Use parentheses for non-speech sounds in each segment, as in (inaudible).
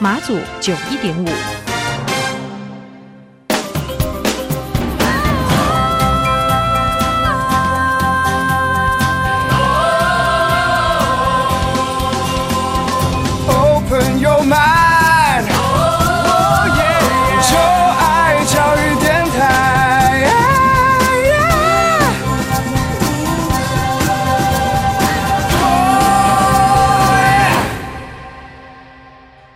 马祖九一点五。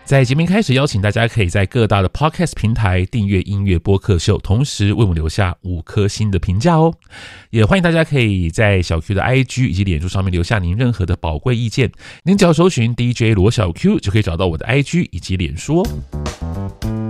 在节目开始，邀请大家可以在各大的 Podcast 平台订阅音乐播客秀，同时为我们留下五颗星的评价哦。也欢迎大家可以在小 Q 的 IG 以及脸书上面留下您任何的宝贵意见。您只要搜寻 DJ 罗小 Q 就可以找到我的 IG 以及脸书哦。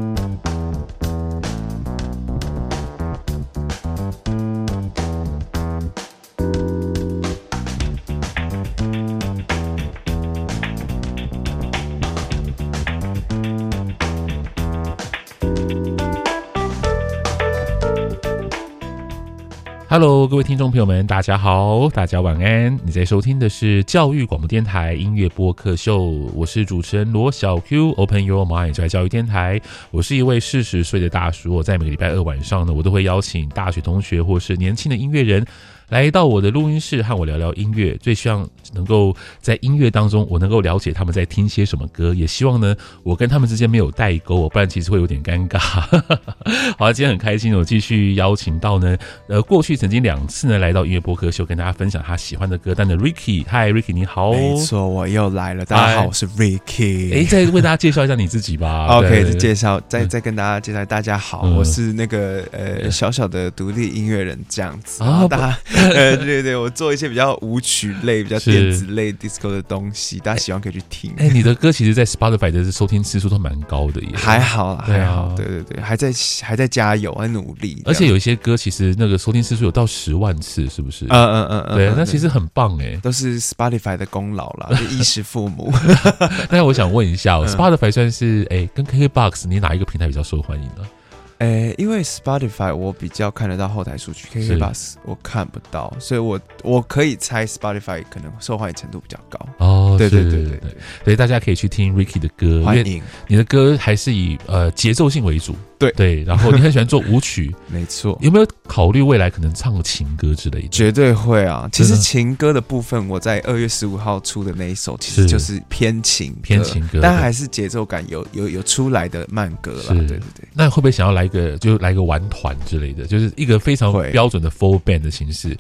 Hello，各位听众朋友们，大家好，大家晚安。你在收听的是教育广播电台音乐播客秀，我是主持人罗小 Q，Open Your Mind，在教育电台。我是一位四十岁的大叔，我在每个礼拜二晚上呢，我都会邀请大学同学或是年轻的音乐人。来到我的录音室和我聊聊音乐，最希望能够在音乐当中，我能够了解他们在听些什么歌，也希望呢，我跟他们之间没有代沟，不然其实会有点尴尬。(laughs) 好，今天很开心，我继续邀请到呢，呃，过去曾经两次呢来到音乐播客秀，跟大家分享他喜欢的歌单的 Ricky。嗨，Ricky，你好。没错，我又来了。大家好，我是 Ricky。哎，再为大家介绍一下你自己吧。OK，介绍，再再跟大家介绍，大家好，嗯、我是那个呃小小的独立音乐人，这样子啊，大家。(laughs) 呃，对对对，我做一些比较舞曲类、比较电子类、disco 的东西，大家喜欢可以去听。哎，你的歌其实，在 Spotify 的收听次数都蛮高的耶。还好，还好，对对对，还在还在加油，还努力。而且有一些歌，其实那个收听次数有到十万次，是不是？嗯嗯嗯嗯，对，那其实很棒哎，都是 Spotify 的功劳啦，(laughs) 就衣食父母。(laughs) 那我想问一下，Spotify 算是哎，跟 KKBOX 你哪一个平台比较受欢迎呢？诶，因为 Spotify 我比较看得到后台数据，KK Bus 我看不到，所以我我可以猜 Spotify 可能受欢迎程度比较高。哦，对对对对对，所以大家可以去听 Ricky 的歌，欢迎你的歌还是以呃节奏性为主。对对，然后你很喜欢做舞曲，(laughs) 没错。有没有考虑未来可能唱情歌之类的？绝对会啊！其实情歌的部分，我在二月十五号出的那一首，其实就是偏情偏情歌，但还是节奏感有有有出来的慢歌了。对对对。那会不会想要来一个，就来个玩团之类的，就是一个非常标准的 full band 的形式，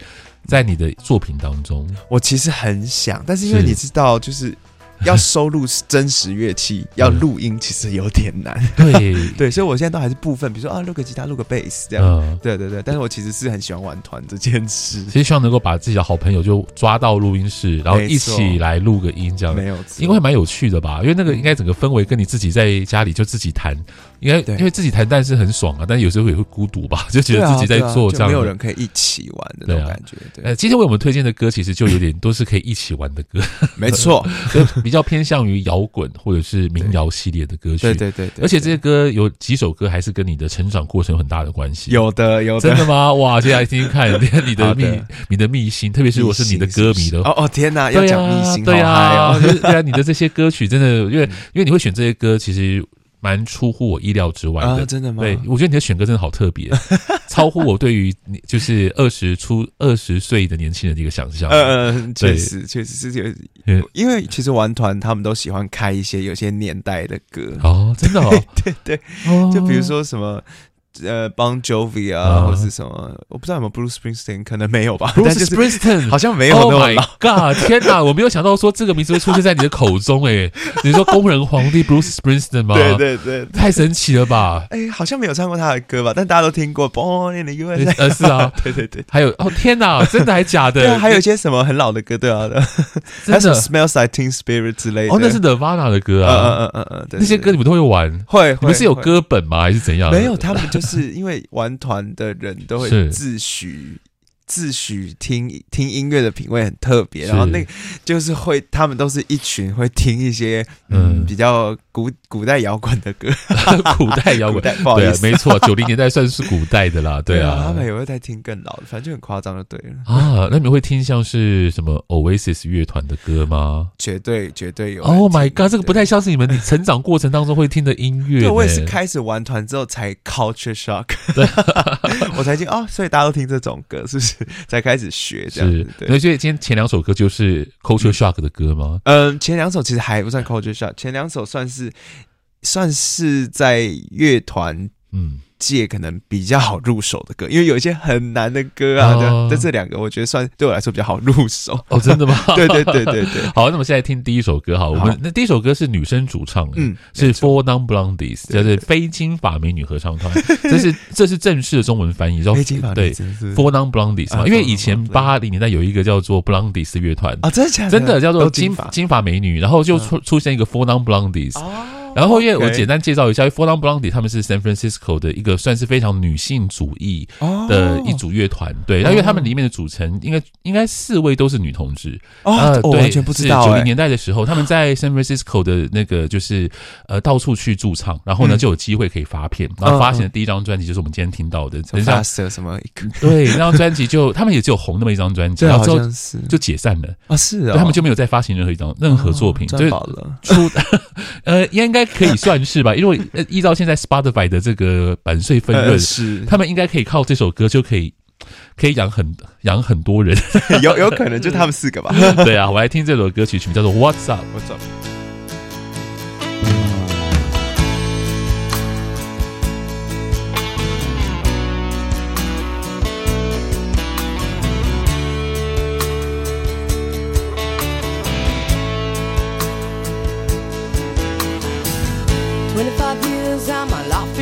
在你的作品当中？我其实很想，但是因为你知道，就是。(laughs) 要收录真实乐器，要录音其实有点难。(laughs) 对 (laughs) 对，所以我现在都还是部分，比如说啊，录个吉他，录个贝斯这样。嗯、对对对，但是我其实是很喜欢玩团这件事。其实希望能够把自己的好朋友就抓到录音室，然后一起来录个音这样。没有，因为蛮有趣的吧？因为那个应该整个氛围跟你自己在家里就自己弹。因为因为自己弹，但是很爽啊，但有时候也会孤独吧，(laughs) 就觉得自己在做这样，没有人可以一起玩的那种感觉。呃，今天为我们推荐的歌，其实就有点都是可以一起玩的歌，没错，(laughs) 就比较偏向于摇滚或者是民谣系列的歌曲。对对对，而且这些歌有几首歌还是跟你的成长过程有很大的关系。有的，有的，真的吗？哇，接下来听听看，(laughs) 你的秘，你的秘辛，特别是我是你的歌迷的哦哦天哪，要讲秘辛，对呀，对啊，你的这些歌曲真的，因为因为你会选这些歌，其实。蛮出乎我意料之外的，啊、真的吗？对，我觉得你的选歌真的好特别，(laughs) 超乎我对于你就是二十出二十岁的年轻人的一个想象。嗯嗯，确实确实是有，因为其实玩团他们都喜欢开一些有些年代的歌。哦，真的哦，(laughs) 对对对，就比如说什么。呃，Bon Jovi 啊，或是什么，我不知道有没有 Bruce Springsteen，可能没有吧。Bruce Springsteen 好像没有那么老。God，天哪！我没有想到说这个名字会出现在你的口中，哎，(laughs) 你说工人皇帝 Bruce Springsteen 吗？对对对，太神奇了吧！哎，好像没有唱过他的歌吧？但大家都听过 Born in the USA。呃，是啊，(laughs) 对对对。还有哦，天哪，真的还假的？还有一些什么很老的歌，对啊 (laughs) 的，还有什么 Smells Like Teen Spirit 之类的。哦，那是 Nirvana 的歌啊，嗯嗯嗯嗯嗯，那些歌你们都会玩？会，你们是有歌本吗？还是怎样？没有，他们就是因为玩。玩团的人都会自诩自诩听听音乐的品味很特别，然后那就是会，他们都是一群会听一些嗯比较。古古代摇滚的歌，(laughs) 古代摇滚，(laughs) 不好意思，对，没错，九零年代算是古代的啦，对啊，他们也会在听更老的，反正就很夸张，就对了啊。那你们会听像是什么 Oasis 乐团的歌吗？绝对绝对有。Oh my god，这个不太像是你们成长过程当中会听的音乐。(laughs) 对，我也是开始玩团之后才 culture shock，对，我才听哦，所以大家都听这种歌，是不是？(laughs) 才开始学这样子。对，所以今天前两首歌就是 culture shock 的歌吗？嗯，前两首其实还不算 culture shock，前两首算。是算是在乐团嗯界可能比较好入手的歌，因为有一些很难的歌啊，哦、但这两个我觉得算对我来说比较好入手。哦，真的吗？对对对对对。(laughs) 好，那么现在听第一首歌，哈，我们那第一首歌是女生主唱，嗯，是 Four Non Blondies，就是非金发美女合唱团，(laughs) 这是这是正式的中文翻译，(laughs) 叫非金发对 Four Non Blondies 嘛，因为以前八零年代有一个叫做 Blondies 乐团啊，真的假的？真的叫做金金发美女，然后就出出现一个 Four Non Blondies。然后，因为我简单介绍一下，Four Non Blondies 他们是 San Francisco 的一个算是非常女性主义的一组乐团。对，那因为他们里面的组成应该应该四位都是女同志。啊，我完全不知道。九零年代的时候，他们在 San Francisco 的那个就是呃到处去驻唱，然后呢就有机会可以发片，然后发行的第一张专辑就是我们今天听到的。发射什么？(laughs) 对，那张专辑就他们也只有红那么一张专辑，然后之后就解散了啊，是啊，他们就没有再发行任何一张任何作品，就出 (laughs) 呃应该。可以算是吧，因为依照现在 Spotify 的这个版税分润，是他们应该可以靠这首歌就可以可以养很养很多人，(laughs) 有有可能就他们四个吧。(laughs) 对啊，我来听这首歌曲，曲名叫做 What's Up。What's Up。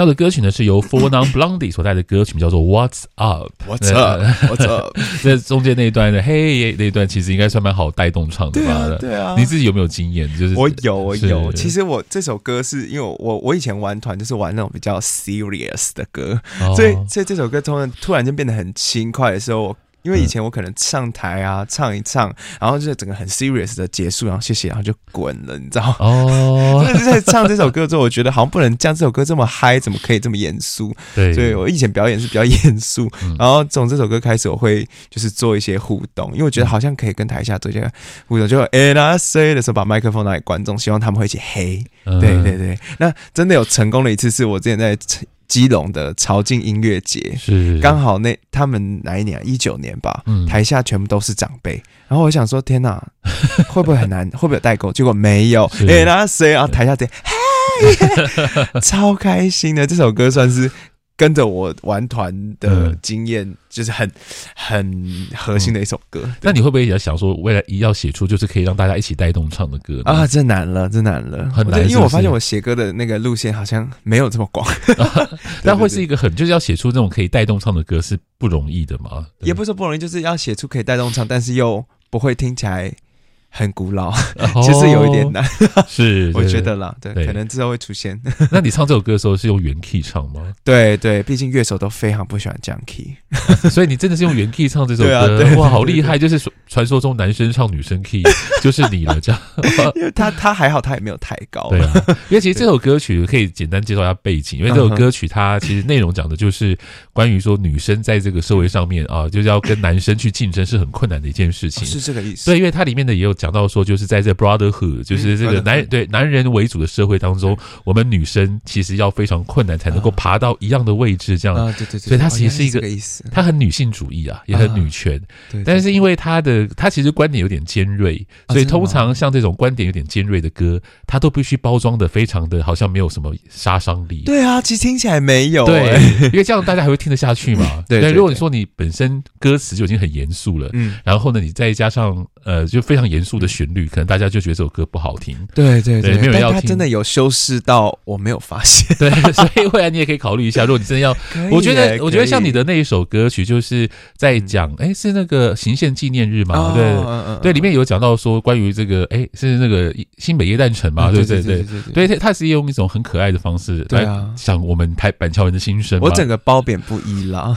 挑的歌曲呢，是由 Four Non Blondies 所带的歌曲，叫做 What's Up，What's Up，What's Up。(laughs) 这中间那一段的嘿，那一段其实应该算蛮好带动唱的吧？对啊，你自己有没有经验？就是我有，我有。其实我这首歌是因为我我以前玩团就是玩那种比较 serious 的歌，所以所以这首歌突然突然间变得很轻快的时候。因为以前我可能上台啊唱一唱，然后就整个很 serious 的结束，然后谢谢，然后就滚了，你知道吗？哦，(laughs) 但是在唱这首歌之后，我觉得好像不能将这首歌这么嗨，怎么可以这么严肃？对，所以我以前表演是比较 (laughs) 严肃，然后从这首歌开始，我会就是做一些互动，因为我觉得好像可以跟台下做一些互动，就 And I say 的时候把麦克风拿给观众，希望他们会一起嘿。对对对，那真的有成功的一次，是我之前在。基隆的潮境音乐节是刚好那他们哪一年啊？一九年吧。嗯，台下全部都是长辈，然后我想说，天哪，(laughs) 会不会很难？会不会有代沟？结果没有。哎，那谁啊？台下这嗨，(laughs) 超开心的。这首歌算是。跟着我玩团的经验，嗯、就是很很核心的一首歌。嗯、那你会不会也想说，未来要写出就是可以让大家一起带动唱的歌啊？这难了，这难了，很难。因为我发现我写歌的那个路线好像没有这么广。(laughs) 啊、但会是一个很就是要写出这种可以带动唱的歌是不容易的嘛？也不是说不容易，就是要写出可以带动唱，但是又不会听起来。很古老，其实有一点难，(laughs) 是我觉得啦，对，可能之后会出现。(laughs) 那你唱这首歌的时候是用原 key 唱吗？对对，毕竟乐手都非常不喜欢降 key，所以你真的是用原 key 唱这首 (laughs) 歌，哇，好厉害！就是传说中男生唱女生 key，就是你了，这样。因为他他还好，他也没有太高。对啊，因为其实这首歌曲可以简单介绍一下背景，因为这首歌曲它其实内容讲的就是关于说女生在这个社会上面啊，就是要跟男生去竞争是很困难的一件事情，是这个意思。对，因为它里面的也有。讲到说，就是在这 brotherhood，就是这个男人对男人为主的社会当中，我们女生其实要非常困难才能够爬到一样的位置，这样。对对对。所以它其实是一个意思，它很女性主义啊，也很女权。对。但是因为他的他其实观点有点尖锐，所以通常像这种观点有点尖锐的歌，他都必须包装的非常的好像没有什么杀伤力。对啊，其实听起来没有。对，因为这样大家还会听得下去嘛。(laughs) 对。如果你说你本身歌词就已经很严肃了，嗯，然后呢，你再加上呃，就非常严肃。的旋律，可能大家就觉得这首歌不好听。对对对，没有人要听。真的有修饰到我没有发现。对，(laughs) 所以未来你也可以考虑一下，如果你真的要，我觉得我觉得像你的那一首歌曲，就是在讲，哎，是那个行宪纪念日嘛？对对，里面有讲到说关于这个，哎，是那个新北耶诞城嘛？对对对对对，他是用一种很可爱的方式来讲我们台板桥人的心声。我整个褒贬不一啦。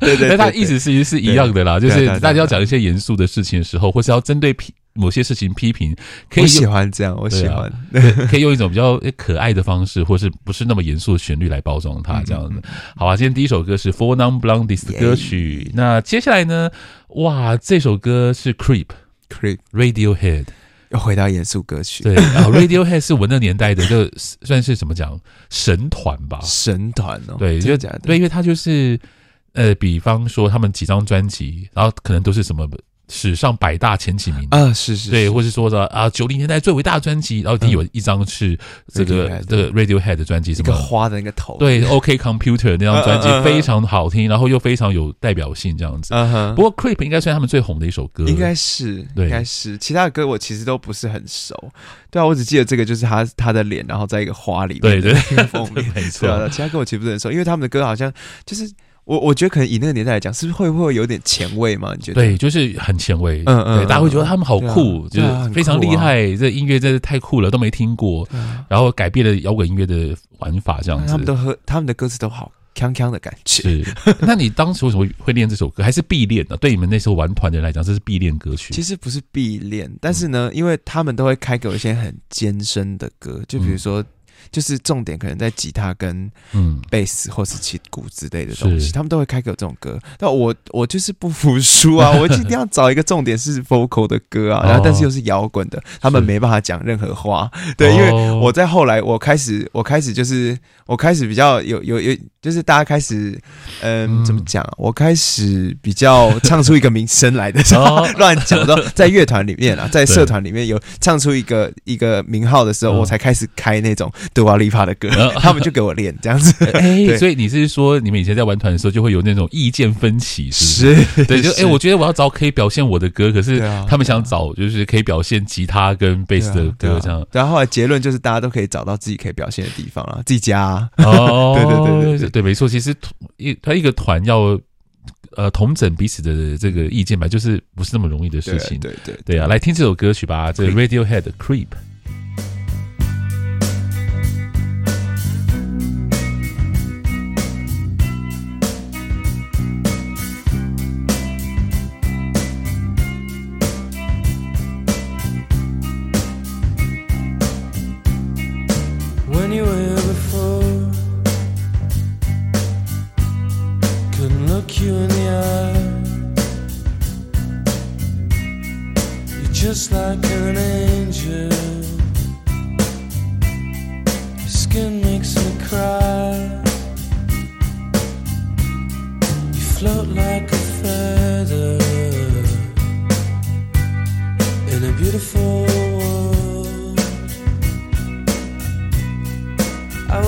对 (laughs) 对，他意思其实是一样的啦，就是大家要讲一些严肃的事情的时候，或是要针对。某些事情批评，可以我喜欢这样，我喜欢，(laughs) 可以用一种比较可爱的方式，或是不是那么严肃的旋律来包装它，这样子。好啊，今天第一首歌是 Four Non Blondes 的歌曲，那接下来呢？哇，这首歌是 Creep Creep Radiohead，又回到严肃歌曲。对，然后 Radiohead 是我那年代的，就算是怎么讲神团吧，神团哦。对，就讲对，因为他就是呃，比方说他们几张专辑，然后可能都是什么。史上百大前几名。啊，是是，对，或是说的啊，九零年代最伟大的专辑，然后第有一张是这个这个 Radiohead 的专辑，什么？花的那个头，对，OK Computer 那张专辑非常好听，然后又非常有代表性这样子。不过 Creep 应该算他们最红的一首歌，应该是，应该是，其他的歌我其实都不是很熟。对啊，我只记得这个就是他他的脸，然后在一个花里面，对对，(laughs) 封面。没错。其他歌我其实不是很熟，因为他们的歌好像就是。我我觉得可能以那个年代来讲，是不是会不会有点前卫嘛？你觉得？对，就是很前卫。嗯嗯，对，大家会觉得他们好酷，就是非常厉害。这音乐真的太酷了，都没听过。然后改变了摇滚音乐的玩法，这样子。他们都和他们的歌词都好锵锵的感觉。是。那你当时为什么会练这首歌？还是必练的？对你们那时候玩团的人来讲，这是必练歌曲。其实不是必练，但是呢，因为他们都会开给我一些很艰深的歌，就比如说。就是重点可能在吉他跟嗯贝斯或是琴鼓之类的东西，他们都会开给我这种歌。但我我就是不服输啊！(laughs) 我一定要找一个重点是 vocal 的歌啊，然后但是又是摇滚的，他们没办法讲任何话。对，因为我在后来我开始我开始就是我开始比较有有有，就是大家开始嗯怎么讲？我开始比较唱出一个名声来的时候，(laughs) 乱讲的在乐团里面啊，在社团里面有唱出一个一个名号的时候，我才开始开那种。杜瓦利帕的歌，(laughs) 他们就给我练这样子。(laughs) 哎，所以你是说，你们以前在玩团的时候，就会有那种意见分歧，是不是？对，就哎，我觉得我要找可以表现我的歌，可是他们想找就是可以表现吉他跟贝斯的歌，这样。然后后来结论就是，大家都可以找到自己可以表现的地方啊，自己家。哦，(laughs) 对对对对对，没错。其实一他一个团要呃统整彼此的这个意见吧，就是不是那么容易的事情。对对对啊，来听这首歌曲吧，这个 Radiohead 的 Creep。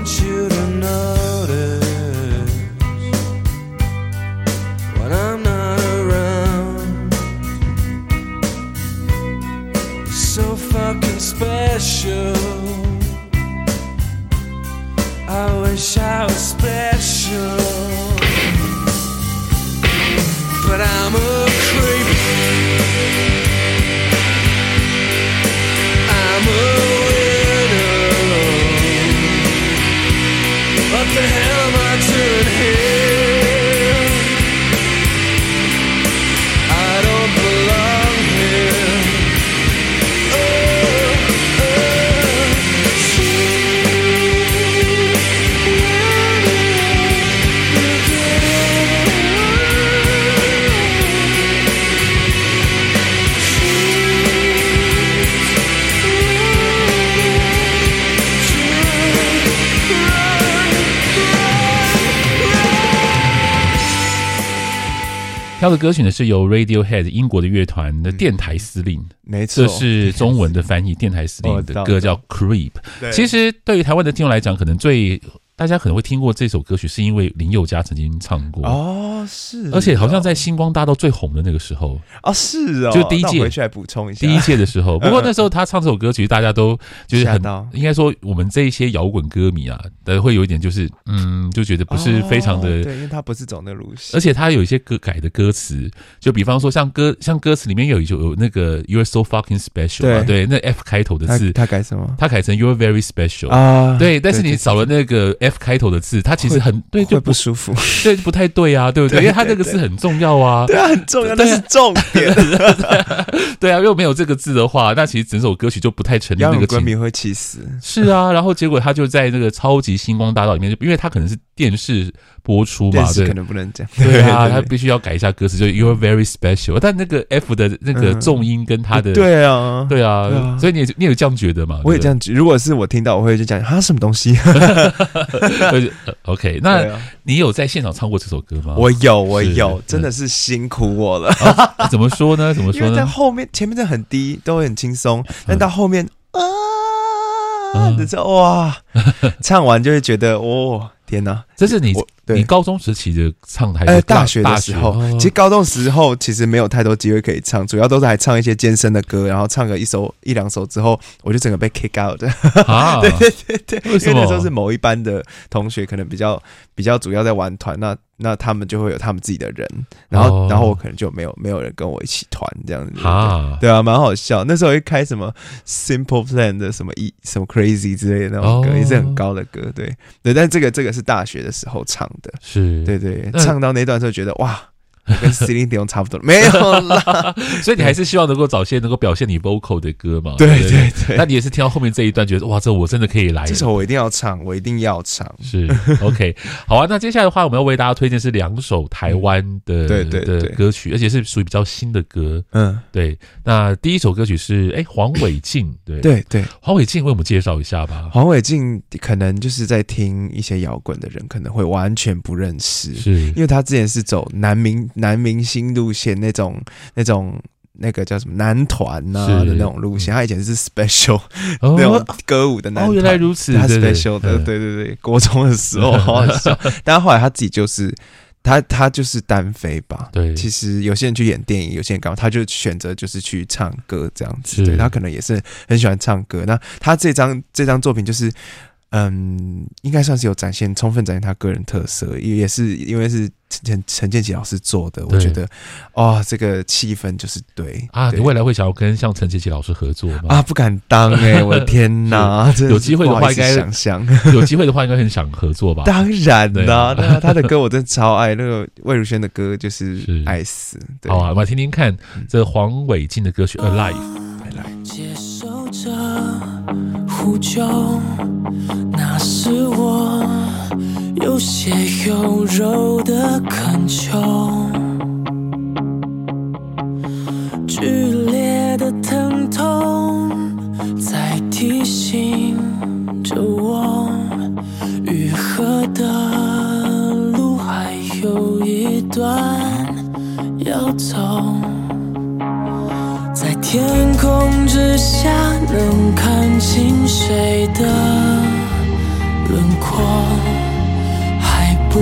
Want you to notice 挑的歌曲呢是由 Radiohead 英国的乐团的电台司令，没错，这是中文的翻译。电台司令的歌叫 Creep。其实对于台湾的听众来讲，可能最大家可能会听过这首歌曲，是因为林宥嘉曾经唱过。哦，是，而且好像在星光大道最红的那个时候。哦，是哦，就第一届。回去来补充一下，第一届的时候。(laughs) 不过那时候他唱这首歌，其实大家都就是很应该说，我们这一些摇滚歌迷啊，都会有一点就是嗯，就觉得不是非常的对，因为他不是走那路线，而且他有一些歌改的歌词，就比方说像歌像歌词里面有一首有那个 You're so fucking special 啊，对，那 F 开头的字，他改什么？他改成 You're very special 啊，对，但是你少了那个 F 开头的字。它其实很对，就不舒服，(laughs) 对，不太对啊，对不对？因为它这个字很重要啊，对啊，很重要，但是重点。(laughs) 对啊，如果没有这个字的话，那其实整首歌曲就不太成立。那个歌迷会气死。是啊，然后结果他就在那个超级星光大道里面，就因为他可能是电视播出嘛，对，可能不能讲。对 (laughs) 啊，他必须要改一下歌词，就 You're very special。但那个 F 的那个重音跟他的，对啊，对啊，所以你你有这样觉得吗？我也这样觉得。如果是我听到，我会就讲啊什么东西。(laughs) OK，那你有在现场唱过这首歌吗？我有，我有，真的是辛苦我了。怎么说呢？(laughs) 怎么说呢？因为在后面前面的很低，都会很轻松，但到后面啊，的时候哇，唱完就会觉得哦，天哪！这是你你高中时期的唱台，呃，大学的时候，其实高中时候其实没有太多机会可以唱，主要都是还唱一些健身的歌，然后唱个一首一两首之后，我就整个被 kick out 的。啊，(laughs) 对对对对，为什么？因为那时候是某一班的同学，可能比较比较主要在玩团，那那他们就会有他们自己的人，然后然后我可能就没有没有人跟我一起团这样子。啊，对啊，蛮好笑。那时候会开什么 Simple Plan 的什么一什么 Crazy 之类的那种歌，也是很高的歌。对对，但这个这个是大学的时候唱的。是对对，唱到那段时候觉得哇，跟 Celine Dion 差不多，没有啦。(laughs) 所以你还是希望能够找些能够表现你 vocal 的歌嘛？对对对。那你也是听到后面这一段，觉得哇，这我真的可以来。这首我一定要唱，我一定要唱。是 OK，好啊。那接下来的话，我们要为大家推荐是两首台湾的对对的歌曲，而且是属于比较新的歌。嗯，对。那第一首歌曲是哎黄伟晋，对对对，黄伟晋为我们介绍一下吧。黄伟晋可能就是在听一些摇滚的人可能会完全不认识，是因为他之前是走南明男明星路线那种那种那个叫什么男团呐的那种路线，他以前是 special、哦、(laughs) 那种歌舞的男团。哦，原来如此，他 special 的，对对对，国中的时候 (laughs) 好好笑，但后来他自己就是。他他就是单飞吧，对。其实有些人去演电影，有些人干嘛，他就选择就是去唱歌这样子。对，他可能也是很喜欢唱歌。那他这张这张作品就是。嗯，应该算是有展现，充分展现他个人特色，也也是因为是陈陈建奇老师做的，我觉得，哦，这个气氛就是对啊。你未来会想要跟像陈建奇老师合作吗？啊，不敢当哎、欸，我的天哪！(laughs) 有机会的话，应该想象有机会的话，应该很想合作吧？当然啦，那啊，他的歌我真的超爱，那个魏如萱的歌就是爱死。对，好啊，我们来听听看这黄伟晋的歌曲《Alive》。着呼救，那是我有些有肉的恳求。剧烈的疼痛在提醒着我，愈合的路还有一段要走。在天之下，能看清谁的轮廓，还不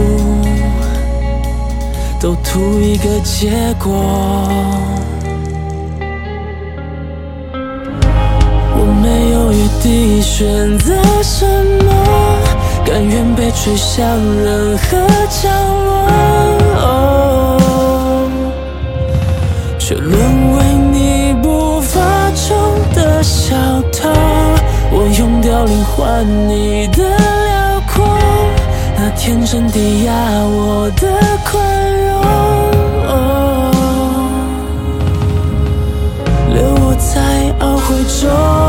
都图一个结果。我没有余地选择什么，甘愿被吹向任何角落，凋零换你的辽阔，那天真抵押我的宽容，留我在懊悔中。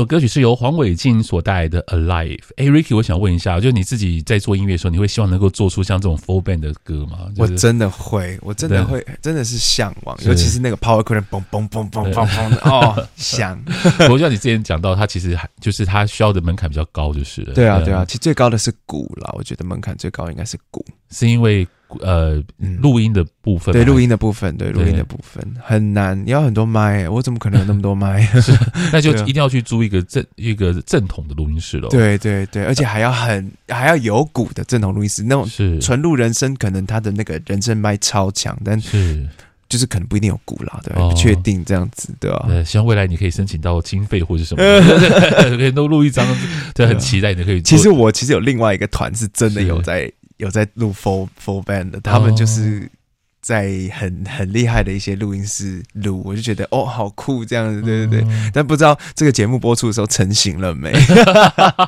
首歌曲是由黄伟晋所带来的《Alive》。哎，Ricky，我想问一下，就是你自己在做音乐的时候，你会希望能够做出像这种 full band 的歌吗？就是、我真的会，我真的会，真的是向往，尤其是那个 (laughs) power chord 嘣嘣嘣嘣嘣嘣的 (laughs) 哦，响。我知道你之前讲到，它其实还就是它需要的门槛比较高，就是了。对啊，对啊，其实最高的是鼓啦，我觉得门槛最高应该是鼓，是因为。呃，录音的部分，对录音的部分，对录音的部分很难，你要很多麦，我怎么可能有那么多麦？(laughs) 那就一定要去租一个正一个正统的录音室喽。对对对，而且还要很还要有鼓的正统录音室，那种是纯录人声，可能他的那个人声麦超强，但是就是可能不一定有鼓啦，对吧，不确定这样子，对吧？希望未来你可以申请到经费或者什么，(laughs) 可以都录一张，对，很期待你可以。其实我其实有另外一个团是真的有在。有在录 full full band 的，他们就是在很很厉害的一些录音室录，我就觉得哦，好酷这样子，对对对。嗯、但不知道这个节目播出的时候成型了没？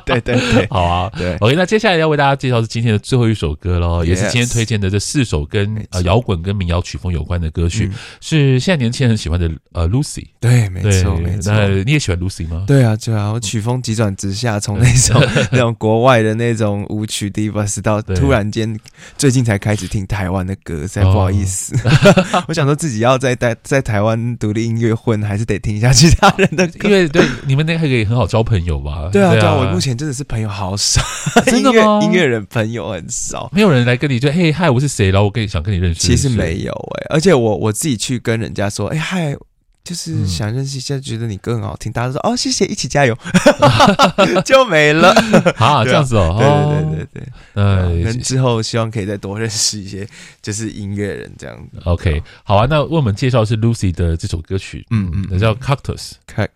对 (laughs) 对对，(laughs) 好啊，对。OK，那接下来要为大家介绍是今天的最后一首歌喽，也是今天推荐的这四首跟呃摇滚跟民谣曲风有关的歌曲，嗯、是现在年轻人很喜欢的呃 Lucy。对，没错没错。那你也喜欢 Lucy 吗？对啊，对啊，我曲风急转直下，从那种 (laughs) 那种国外的那种舞曲 Divas 到突然间最近才开始听台湾的歌，实在不好意意思。(laughs) 我想说自己要在在在台湾独立音乐混，还是得听一下其他人的歌。因为对你们那个可以很好交朋友吧？对啊，对啊，我目前真的是朋友好少，真的吗？音乐人朋友很少，没有人来跟你就嘿嗨，我是谁？然后我跟你想跟你认识。其实没有哎、欸，而且我我自己去跟人家说，哎嗨。就是想认识一下，觉得你歌很好听，大家都说哦，谢谢，一起加油，(laughs) (laughs) 就没了。(laughs) 好，这样子哦，对对对对对，呃，之后希望可以再多认识一些，就是音乐人这样子。OK，好啊，那为我们介绍是 Lucy 的这首歌曲，嗯嗯，那叫 Cactus，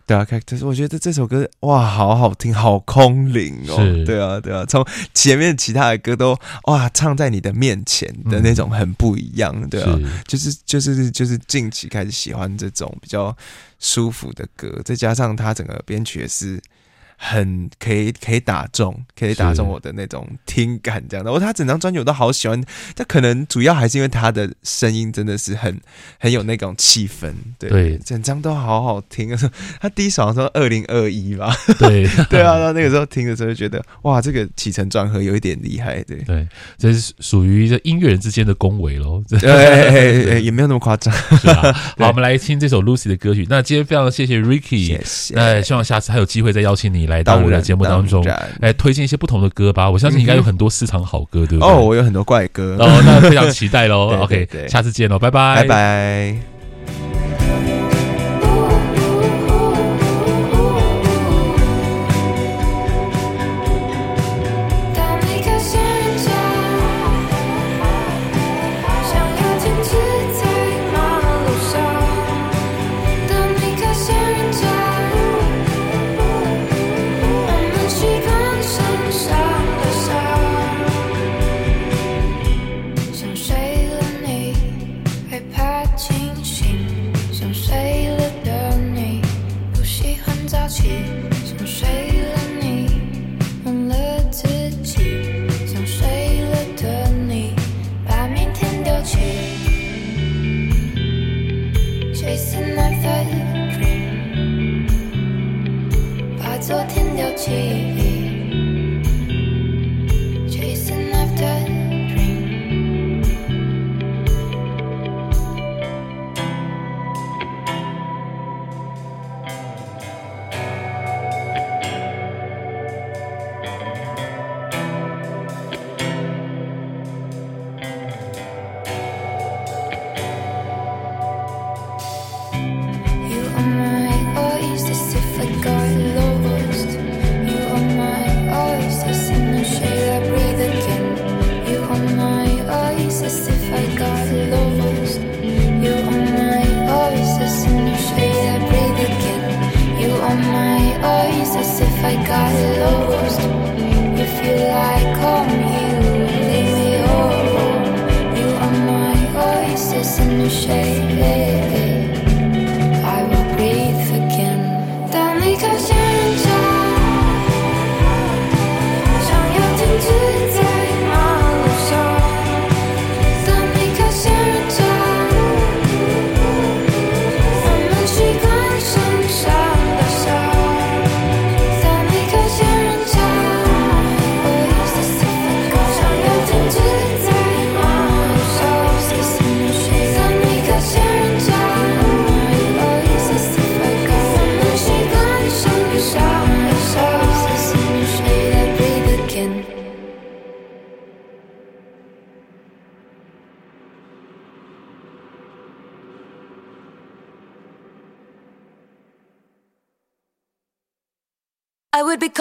对啊，Cactus，我觉得这首歌哇，好好听，好空灵哦，对啊对啊，从前面其他的歌都哇，唱在你的面前的那种很不一样，对啊，就是就是就是近期开始喜欢这种比较。较舒服的歌，再加上他整个编曲也是。很可以可以打中，可以打中我的那种听感，这样的。我他整张专辑我都好喜欢，但可能主要还是因为他的声音真的是很很有那种气氛，对，对。整张都好好听。他第一首说二零二一吧，对。(laughs) 对啊，那那个时候听的时候就觉得哇，这个起承转合有一点厉害，对。对，这是属于这音乐人之间的恭维喽，对，(laughs) 也没有那么夸张，是吧？(laughs) 好，我们来听这首 Lucy 的歌曲。那今天非常谢谢 Ricky，那希望下次还有机会再邀请你。来到我的节目当中，来推荐一些不同的歌吧。我相信应该有很多私藏好歌，对不对？哦，我有很多怪歌，哦，那非常期待喽。(laughs) OK，下次见喽，拜拜，拜拜。昨天丢记忆。shade. become